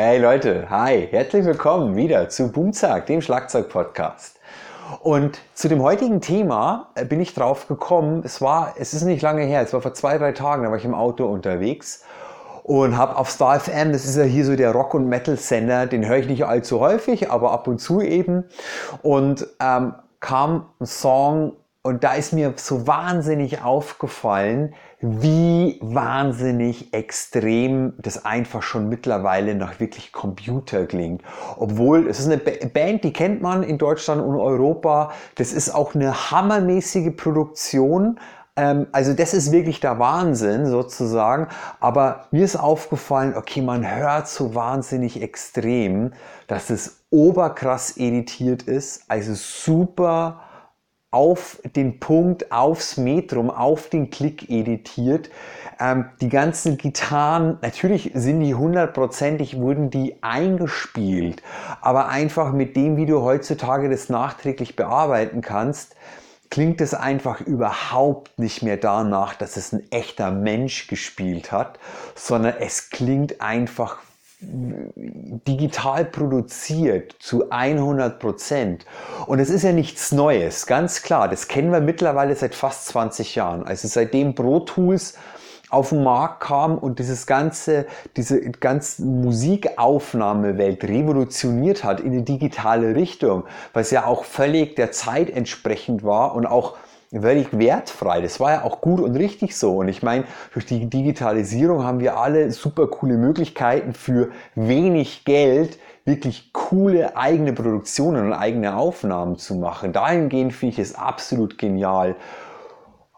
Hey Leute, hi, herzlich willkommen wieder zu Boomzack, dem Schlagzeug-Podcast. Und zu dem heutigen Thema äh, bin ich drauf gekommen, es war, es ist nicht lange her, es war vor zwei, drei Tagen, da war ich im Auto unterwegs und habe auf Star FM, das ist ja hier so der Rock- und Metal-Sender, den höre ich nicht allzu häufig, aber ab und zu eben. Und ähm, kam ein Song und da ist mir so wahnsinnig aufgefallen, wie wahnsinnig extrem das einfach schon mittlerweile nach wirklich Computer klingt. Obwohl, es ist eine Band, die kennt man in Deutschland und Europa. Das ist auch eine hammermäßige Produktion. Ähm, also das ist wirklich der Wahnsinn sozusagen. Aber mir ist aufgefallen, okay, man hört so wahnsinnig extrem, dass es oberkrass editiert ist. Also super auf den Punkt, aufs Metrum, auf den Klick editiert. Ähm, die ganzen Gitarren, natürlich sind die hundertprozentig, wurden die eingespielt, aber einfach mit dem, wie du heutzutage das nachträglich bearbeiten kannst, klingt es einfach überhaupt nicht mehr danach, dass es ein echter Mensch gespielt hat, sondern es klingt einfach digital produziert zu 100 Prozent. Und es ist ja nichts Neues, ganz klar. Das kennen wir mittlerweile seit fast 20 Jahren. Also seitdem Pro Tools auf den Markt kam und dieses ganze, diese ganze Musikaufnahmewelt revolutioniert hat in die digitale Richtung, was ja auch völlig der Zeit entsprechend war und auch völlig wertfrei. Das war ja auch gut und richtig so. Und ich meine, durch die Digitalisierung haben wir alle super coole Möglichkeiten für wenig Geld wirklich coole eigene Produktionen und eigene Aufnahmen zu machen. Dahingehend finde ich es absolut genial.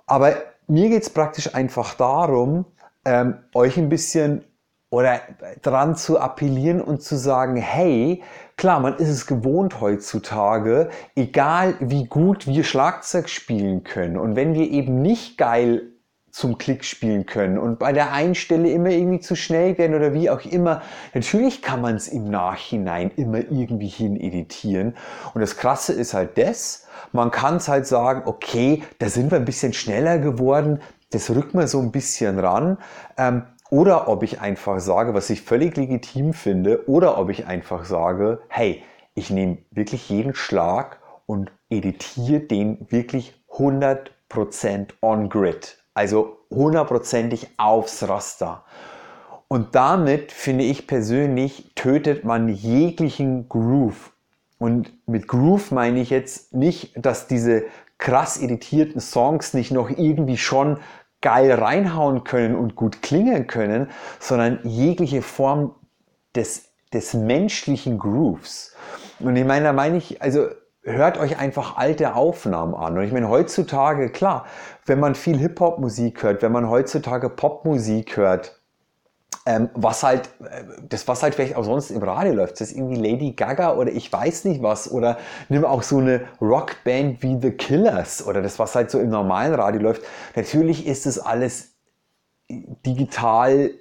Aber mir geht es praktisch einfach darum, ähm, euch ein bisschen oder dran zu appellieren und zu sagen, hey, klar, man ist es gewohnt heutzutage, egal wie gut wir Schlagzeug spielen können und wenn wir eben nicht geil zum Klick spielen können und bei der einen Stelle immer irgendwie zu schnell werden oder wie auch immer. Natürlich kann man es im Nachhinein immer irgendwie hin editieren. Und das Krasse ist halt das, man kann es halt sagen, okay, da sind wir ein bisschen schneller geworden, das rückt man so ein bisschen ran. Ähm, oder ob ich einfach sage, was ich völlig legitim finde, oder ob ich einfach sage, hey, ich nehme wirklich jeden Schlag und editiere den wirklich 100% on grid. Also hundertprozentig aufs Raster. Und damit, finde ich persönlich, tötet man jeglichen Groove. Und mit Groove meine ich jetzt nicht, dass diese krass editierten Songs nicht noch irgendwie schon geil reinhauen können und gut klingen können, sondern jegliche Form des, des menschlichen Grooves. Und ich meine, da meine ich, also hört euch einfach alte Aufnahmen an. Und ich meine, heutzutage, klar, wenn man viel Hip-Hop-Musik hört, wenn man heutzutage Popmusik hört, ähm, was halt, äh, das was halt vielleicht auch sonst im Radio läuft, das ist irgendwie Lady Gaga oder ich weiß nicht was oder nimm auch so eine Rockband wie The Killers oder das was halt so im normalen Radio läuft. Natürlich ist das alles digital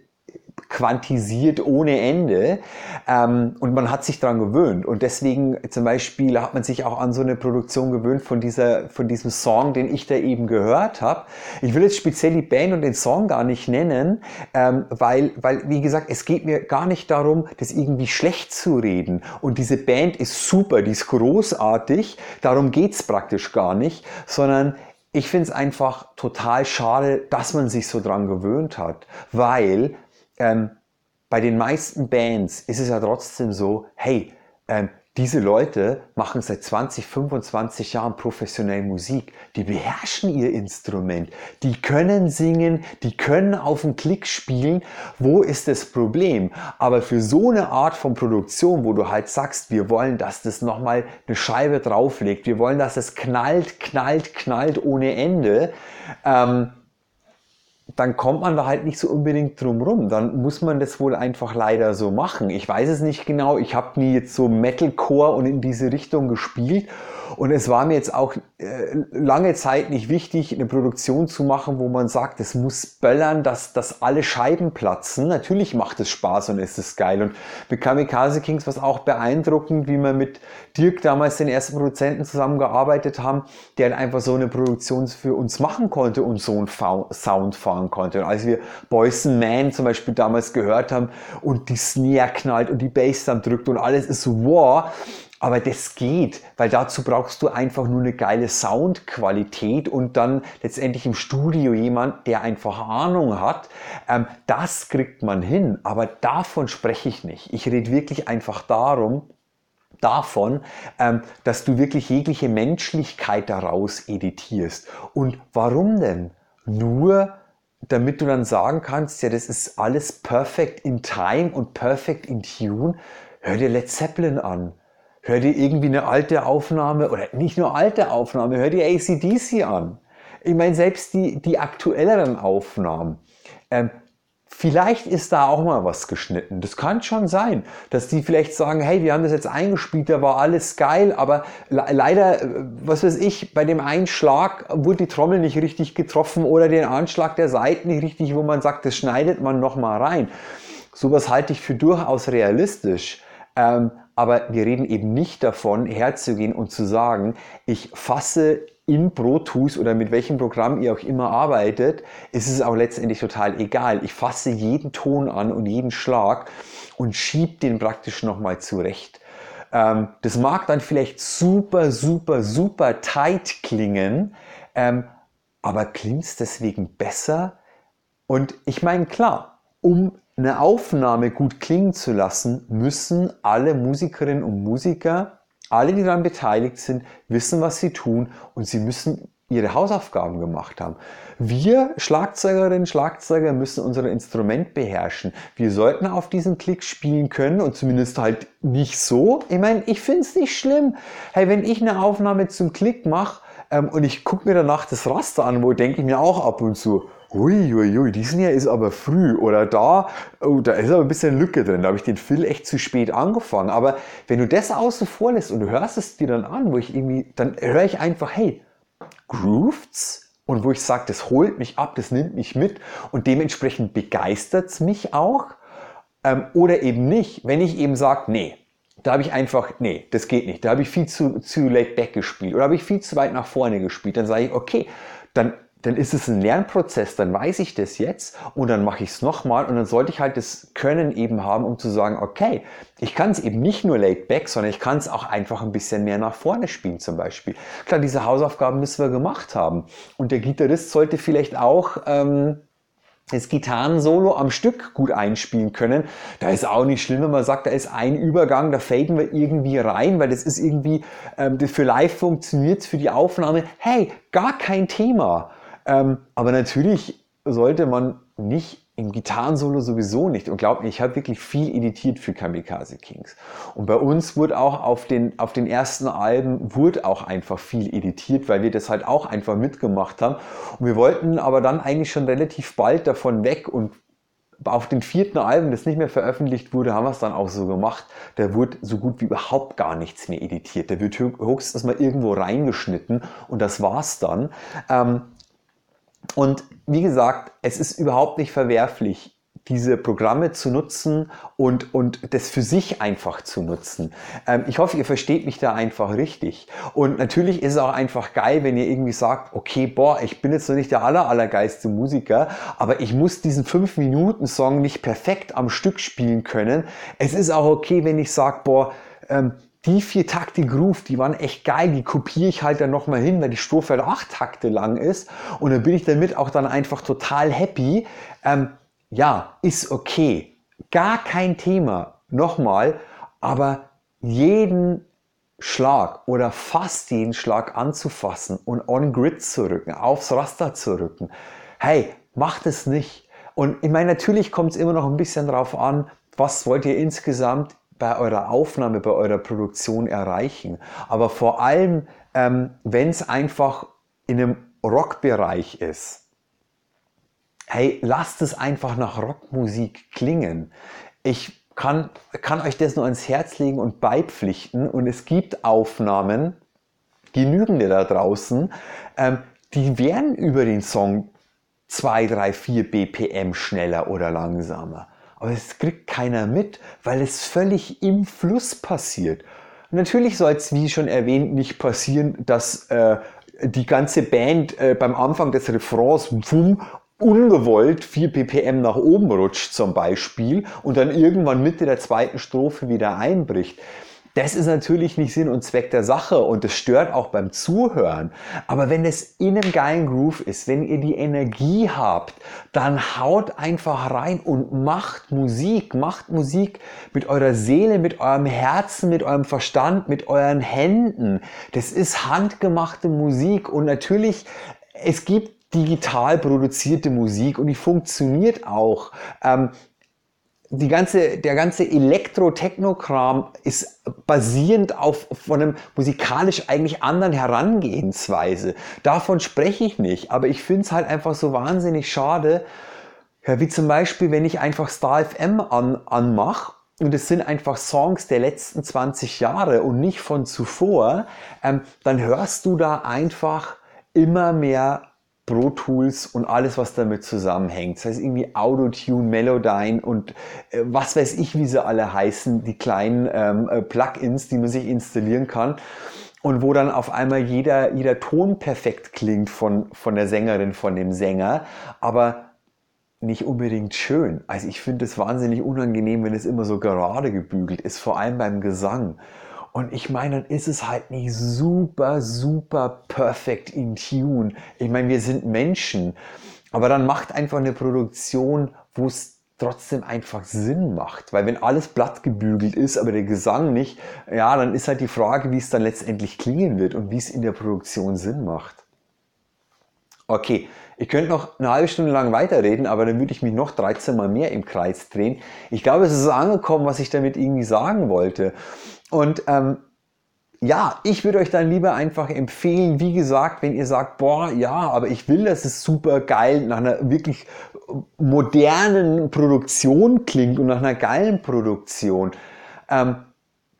quantisiert ohne Ende. Ähm, und man hat sich daran gewöhnt. Und deswegen zum Beispiel hat man sich auch an so eine Produktion gewöhnt von dieser von diesem Song, den ich da eben gehört habe. Ich will jetzt speziell die Band und den Song gar nicht nennen, ähm, weil weil wie gesagt es geht mir gar nicht darum, das irgendwie schlecht zu reden. Und diese Band ist super, die ist großartig, darum geht's praktisch gar nicht, sondern ich finde es einfach total schade, dass man sich so dran gewöhnt hat, weil ähm, bei den meisten Bands ist es ja trotzdem so, hey, ähm, diese Leute machen seit 20, 25 Jahren professionell Musik. Die beherrschen ihr Instrument. Die können singen, die können auf den Klick spielen. Wo ist das Problem? Aber für so eine Art von Produktion, wo du halt sagst, wir wollen, dass das nochmal eine Scheibe drauflegt, wir wollen, dass es knallt, knallt, knallt ohne Ende, ähm, dann kommt man da halt nicht so unbedingt drum rum. Dann muss man das wohl einfach leider so machen. Ich weiß es nicht genau. Ich habe nie jetzt so Metalcore und in diese Richtung gespielt und es war mir jetzt auch äh, lange Zeit nicht wichtig, eine Produktion zu machen, wo man sagt, es muss böllern, dass, dass alle Scheiben platzen. Natürlich macht es Spaß und ist es geil. Und mit Kamikaze Kings war es auch beeindruckend, wie wir mit Dirk damals den ersten Produzenten zusammengearbeitet haben, der einfach so eine Produktion für uns machen konnte und so einen Sound fahren konnte. Und als wir Boys Man zum Beispiel damals gehört haben und die Snare knallt und die Bass dann drückt und alles ist so, wow, aber das geht, weil dazu brauchst du einfach nur eine geile Soundqualität und dann letztendlich im Studio jemand, der einfach Ahnung hat. Ähm, das kriegt man hin, aber davon spreche ich nicht. Ich rede wirklich einfach darum, davon, ähm, dass du wirklich jegliche Menschlichkeit daraus editierst. Und warum denn? Nur damit du dann sagen kannst, ja, das ist alles perfect in time und perfect in tune. Hör dir Led Zeppelin an hör dir irgendwie eine alte Aufnahme oder nicht nur alte Aufnahme, hör dir ACDC an. Ich meine, selbst die, die aktuelleren Aufnahmen, ähm, vielleicht ist da auch mal was geschnitten. Das kann schon sein, dass die vielleicht sagen, hey, wir haben das jetzt eingespielt, da war alles geil, aber le leider, äh, was weiß ich, bei dem Einschlag wurde die Trommel nicht richtig getroffen oder den Anschlag der Seiten nicht richtig, wo man sagt, das schneidet man nochmal rein. Sowas halte ich für durchaus realistisch. Ähm, aber wir reden eben nicht davon, herzugehen und zu sagen, ich fasse in Pro Tools oder mit welchem Programm ihr auch immer arbeitet, ist es auch letztendlich total egal. Ich fasse jeden Ton an und jeden Schlag und schiebe den praktisch nochmal zurecht. Ähm, das mag dann vielleicht super, super, super tight klingen, ähm, aber klingt es deswegen besser? Und ich meine, klar, um eine Aufnahme gut klingen zu lassen, müssen alle Musikerinnen und Musiker, alle, die daran beteiligt sind, wissen, was sie tun und sie müssen ihre Hausaufgaben gemacht haben. Wir Schlagzeugerinnen, Schlagzeuger müssen unser Instrument beherrschen. Wir sollten auf diesen Klick spielen können und zumindest halt nicht so. Ich meine, ich finde es nicht schlimm. Hey, wenn ich eine Aufnahme zum Klick mache ähm, und ich gucke mir danach das Raster an, wo denke ich mir auch ab und zu, Uiuiui, ui, diesen Jahr ist aber früh. Oder da, oh, da ist aber ein bisschen Lücke drin. Da habe ich den Phil echt zu spät angefangen. Aber wenn du das außen vor lässt und du hörst es dir dann an, wo ich irgendwie, dann höre ich einfach, hey, grooved's? Und wo ich sage, das holt mich ab, das nimmt mich mit und dementsprechend begeistert es mich auch. Ähm, oder eben nicht, wenn ich eben sage, nee, da habe ich einfach, nee, das geht nicht. Da habe ich viel zu, zu late back gespielt oder habe ich viel zu weit nach vorne gespielt. Dann sage ich, okay, dann dann ist es ein Lernprozess, dann weiß ich das jetzt und dann mache ich es nochmal und dann sollte ich halt das Können eben haben, um zu sagen, okay, ich kann es eben nicht nur laid back, sondern ich kann es auch einfach ein bisschen mehr nach vorne spielen zum Beispiel. Klar, diese Hausaufgaben müssen wir gemacht haben und der Gitarrist sollte vielleicht auch ähm, das Gitarrensolo am Stück gut einspielen können. Da ist auch nicht schlimm, wenn man sagt, da ist ein Übergang, da faden wir irgendwie rein, weil das ist irgendwie, ähm, für live funktioniert, für die Aufnahme. Hey, gar kein Thema. Ähm, aber natürlich sollte man nicht im Gitarrensolo sowieso nicht. Und glaubt mir, ich habe wirklich viel editiert für Kamikaze Kings. Und bei uns wurde auch auf den, auf den ersten Alben wurde auch einfach viel editiert, weil wir das halt auch einfach mitgemacht haben. Und wir wollten aber dann eigentlich schon relativ bald davon weg und auf den vierten Alben, das nicht mehr veröffentlicht wurde, haben wir es dann auch so gemacht. Da wurde so gut wie überhaupt gar nichts mehr editiert. Da wird höchstens mal irgendwo reingeschnitten und das war's dann. Ähm, und wie gesagt, es ist überhaupt nicht verwerflich, diese Programme zu nutzen und, und das für sich einfach zu nutzen. Ähm, ich hoffe, ihr versteht mich da einfach richtig. Und natürlich ist es auch einfach geil, wenn ihr irgendwie sagt, okay, boah, ich bin jetzt noch nicht der aller, allergeilste Musiker, aber ich muss diesen 5-Minuten-Song nicht perfekt am Stück spielen können. Es ist auch okay, wenn ich sage, boah, ähm, die vier Takte Groove, die waren echt geil, die kopiere ich halt dann nochmal hin, weil die Strophe halt acht Takte lang ist und dann bin ich damit auch dann einfach total happy. Ähm, ja, ist okay, gar kein Thema, nochmal, aber jeden Schlag oder fast jeden Schlag anzufassen und on grid zu rücken, aufs Raster zu rücken, hey, macht es nicht. Und ich meine, natürlich kommt es immer noch ein bisschen drauf an, was wollt ihr insgesamt bei eurer Aufnahme, bei eurer Produktion erreichen. Aber vor allem, ähm, wenn es einfach in einem Rockbereich ist, hey, lasst es einfach nach Rockmusik klingen. Ich kann, kann euch das nur ans Herz legen und beipflichten. Und es gibt Aufnahmen, genügende da draußen, ähm, die werden über den Song 2, 3, 4 BPM schneller oder langsamer aber es kriegt keiner mit, weil es völlig im Fluss passiert. natürlich soll es, wie schon erwähnt, nicht passieren, dass äh, die ganze Band äh, beim Anfang des Refrains wumm, ungewollt 4 ppm nach oben rutscht zum Beispiel und dann irgendwann Mitte der zweiten Strophe wieder einbricht. Das ist natürlich nicht Sinn und Zweck der Sache und das stört auch beim Zuhören. Aber wenn es in einem geilen Groove ist, wenn ihr die Energie habt, dann haut einfach rein und macht Musik. Macht Musik mit eurer Seele, mit eurem Herzen, mit eurem Verstand, mit euren Händen. Das ist handgemachte Musik und natürlich, es gibt digital produzierte Musik und die funktioniert auch. Ähm, die ganze, der ganze Elektro-Techno-Kram ist basierend auf von einem musikalisch eigentlich anderen Herangehensweise. Davon spreche ich nicht, aber ich finde es halt einfach so wahnsinnig schade, ja, wie zum Beispiel, wenn ich einfach Star FM an, anmache und es sind einfach Songs der letzten 20 Jahre und nicht von zuvor, ähm, dann hörst du da einfach immer mehr Pro Tools und alles, was damit zusammenhängt. Das heißt irgendwie Autotune, Melodyne und äh, was weiß ich, wie sie alle heißen, die kleinen ähm, äh, Plugins, die man sich installieren kann. Und wo dann auf einmal jeder, jeder Ton perfekt klingt von, von der Sängerin, von dem Sänger, aber nicht unbedingt schön. Also ich finde es wahnsinnig unangenehm, wenn es immer so gerade gebügelt ist, vor allem beim Gesang. Und ich meine, dann ist es halt nicht super, super perfect in Tune. Ich meine, wir sind Menschen. Aber dann macht einfach eine Produktion, wo es trotzdem einfach Sinn macht. Weil wenn alles blatt gebügelt ist, aber der Gesang nicht, ja, dann ist halt die Frage, wie es dann letztendlich klingen wird und wie es in der Produktion Sinn macht. Okay, ich könnte noch eine halbe Stunde lang weiterreden, aber dann würde ich mich noch 13 Mal mehr im Kreis drehen. Ich glaube, es ist angekommen, was ich damit irgendwie sagen wollte. Und ähm, ja, ich würde euch dann lieber einfach empfehlen, wie gesagt, wenn ihr sagt, boah, ja, aber ich will, dass es super geil nach einer wirklich modernen Produktion klingt und nach einer geilen Produktion, ähm,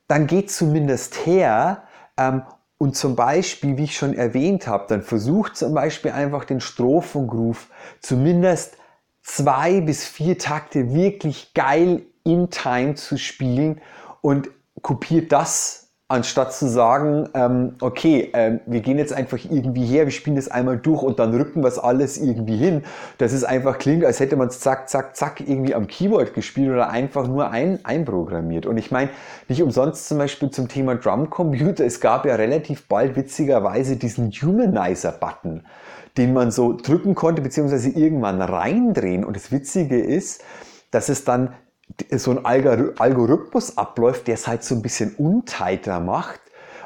dann geht zumindest her ähm, und zum Beispiel, wie ich schon erwähnt habe, dann versucht zum Beispiel einfach den Strophengroove zumindest zwei bis vier Takte wirklich geil in Time zu spielen und kopiert das, anstatt zu sagen, ähm, okay, ähm, wir gehen jetzt einfach irgendwie her, wir spielen das einmal durch und dann rücken wir es alles irgendwie hin. Das ist einfach klingt, als hätte man es zack, zack, zack irgendwie am Keyboard gespielt oder einfach nur ein, einprogrammiert. Und ich meine, nicht umsonst zum Beispiel zum Thema Drumcomputer, es gab ja relativ bald witzigerweise diesen Humanizer-Button den man so drücken konnte, beziehungsweise irgendwann reindrehen. Und das Witzige ist, dass es dann so ein Algorithmus abläuft, der es halt so ein bisschen untighter macht.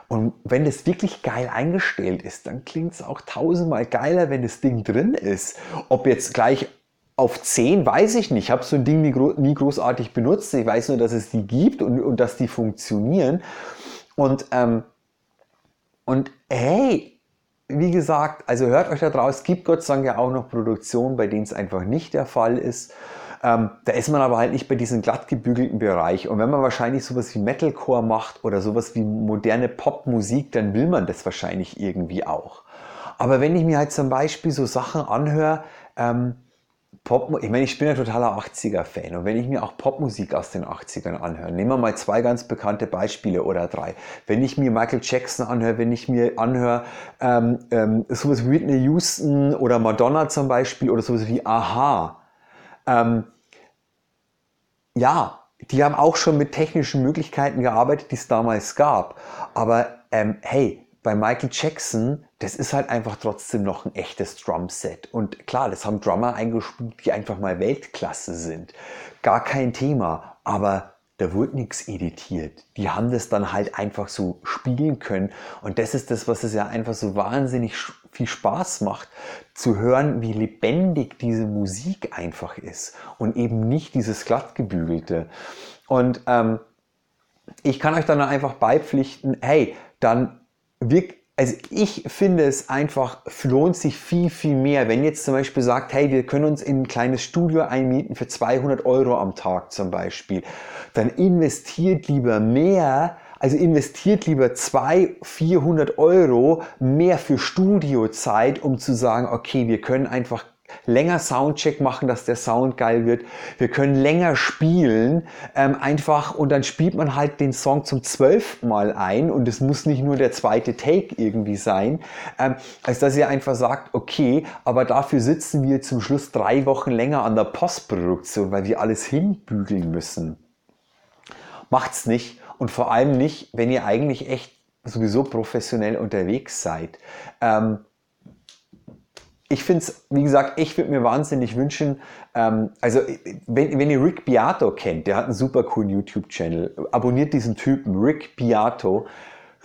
Und wenn das wirklich geil eingestellt ist, dann klingt es auch tausendmal geiler, wenn das Ding drin ist. Ob jetzt gleich auf 10, weiß ich nicht. Ich habe so ein Ding nie, nie, großartig benutzt. Ich weiß nur, dass es die gibt und, und dass die funktionieren. Und, ähm, und hey, wie gesagt, also hört euch da draus. Es gibt Gott sei Dank ja auch noch Produktionen, bei denen es einfach nicht der Fall ist. Ähm, da ist man aber halt nicht bei diesem glatt gebügelten Bereich. Und wenn man wahrscheinlich sowas wie Metalcore macht oder sowas wie moderne Popmusik, dann will man das wahrscheinlich irgendwie auch. Aber wenn ich mir halt zum Beispiel so Sachen anhöre, ähm, Pop, ich meine, ich bin ein totaler 80er-Fan und wenn ich mir auch Popmusik aus den 80ern anhöre, nehmen wir mal zwei ganz bekannte Beispiele oder drei. Wenn ich mir Michael Jackson anhöre, wenn ich mir anhöre ähm, ähm, sowas wie Whitney Houston oder Madonna zum Beispiel oder sowas wie Aha, ähm, ja, die haben auch schon mit technischen Möglichkeiten gearbeitet, die es damals gab. Aber ähm, hey, bei Michael Jackson, das ist halt einfach trotzdem noch ein echtes Drumset. Und klar, das haben Drummer eingespielt, die einfach mal Weltklasse sind. Gar kein Thema. Aber da wurde nichts editiert. Die haben das dann halt einfach so spielen können. Und das ist das, was es ja einfach so wahnsinnig viel Spaß macht, zu hören, wie lebendig diese Musik einfach ist und eben nicht dieses glattgebügelte. Und ähm, ich kann euch dann einfach beipflichten, hey, dann wirkt also ich finde es einfach, lohnt sich viel, viel mehr. Wenn jetzt zum Beispiel sagt, hey, wir können uns in ein kleines Studio einmieten für 200 Euro am Tag zum Beispiel, dann investiert lieber mehr, also investiert lieber 200, 400 Euro mehr für Studiozeit, um zu sagen, okay, wir können einfach länger Soundcheck machen, dass der Sound geil wird. Wir können länger spielen, ähm, einfach und dann spielt man halt den Song zum zwölften Mal ein und es muss nicht nur der zweite Take irgendwie sein, ähm, als dass ihr einfach sagt, okay, aber dafür sitzen wir zum Schluss drei Wochen länger an der Postproduktion, weil wir alles hinbügeln müssen. Macht's nicht und vor allem nicht, wenn ihr eigentlich echt sowieso professionell unterwegs seid. Ähm, ich finde es, wie gesagt, ich würde mir wahnsinnig wünschen, ähm, also wenn, wenn, ihr Rick Beato kennt, der hat einen super coolen YouTube-Channel, abonniert diesen Typen, Rick Beato,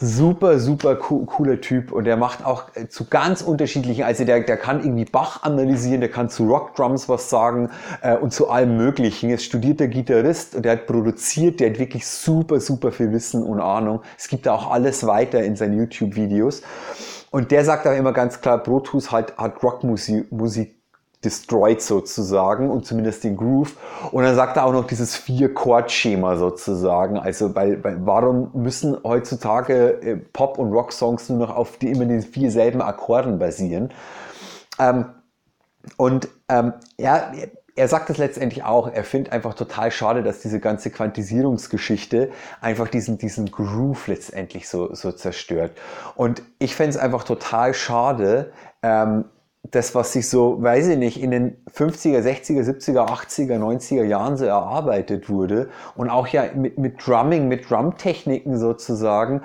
super, super co cooler Typ und der macht auch äh, zu ganz unterschiedlichen, also der, der kann irgendwie Bach analysieren, der kann zu Rockdrums was sagen äh, und zu allem Möglichen. Jetzt studiert der Gitarrist und der hat produziert, der hat wirklich super, super viel Wissen und Ahnung. Es gibt da auch alles weiter in seinen YouTube-Videos. Und der sagt auch immer ganz klar, Tools hat, hat Rockmusik Musik destroyed sozusagen und zumindest den Groove. Und dann sagt er auch noch dieses Vier-Chord-Schema sozusagen. Also, weil, weil, warum müssen heutzutage äh, Pop- und Rock-Songs nur noch auf die immer den vier selben Akkorden basieren? Ähm, und ähm, ja, er sagt es letztendlich auch, er findet einfach total schade, dass diese ganze Quantisierungsgeschichte einfach diesen, diesen Groove letztendlich so, so zerstört. Und ich fände es einfach total schade, ähm, das, was sich so, weiß ich nicht, in den 50er, 60er, 70er, 80er, 90er Jahren so erarbeitet wurde und auch ja mit, mit Drumming, mit Drumtechniken sozusagen.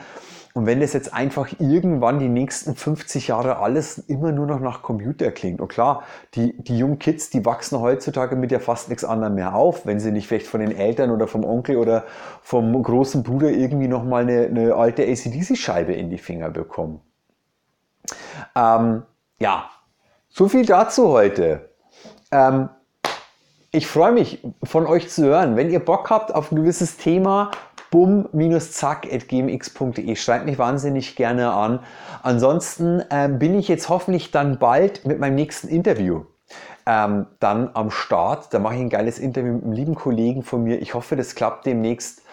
Und wenn das jetzt einfach irgendwann die nächsten 50 Jahre alles immer nur noch nach Computer klingt. Und klar, die, die jungen Kids, die wachsen heutzutage mit ja fast nichts anderem mehr auf, wenn sie nicht vielleicht von den Eltern oder vom Onkel oder vom großen Bruder irgendwie nochmal eine, eine alte ACDC-Scheibe in die Finger bekommen. Ähm, ja, so viel dazu heute. Ähm, ich freue mich, von euch zu hören. Wenn ihr Bock habt auf ein gewisses Thema, bum-zack.gmx.de. Schreibt mich wahnsinnig gerne an. Ansonsten ähm, bin ich jetzt hoffentlich dann bald mit meinem nächsten Interview ähm, dann am Start. Da mache ich ein geiles Interview mit einem lieben Kollegen von mir. Ich hoffe, das klappt demnächst.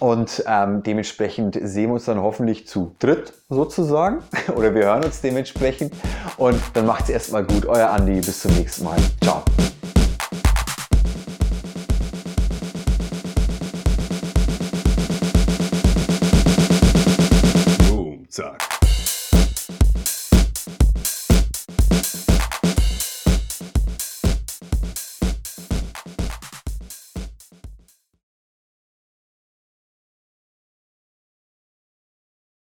Und ähm, dementsprechend sehen wir uns dann hoffentlich zu dritt sozusagen. Oder wir hören uns dementsprechend. Und dann macht es erstmal gut. Euer Andi. Bis zum nächsten Mal. Ciao.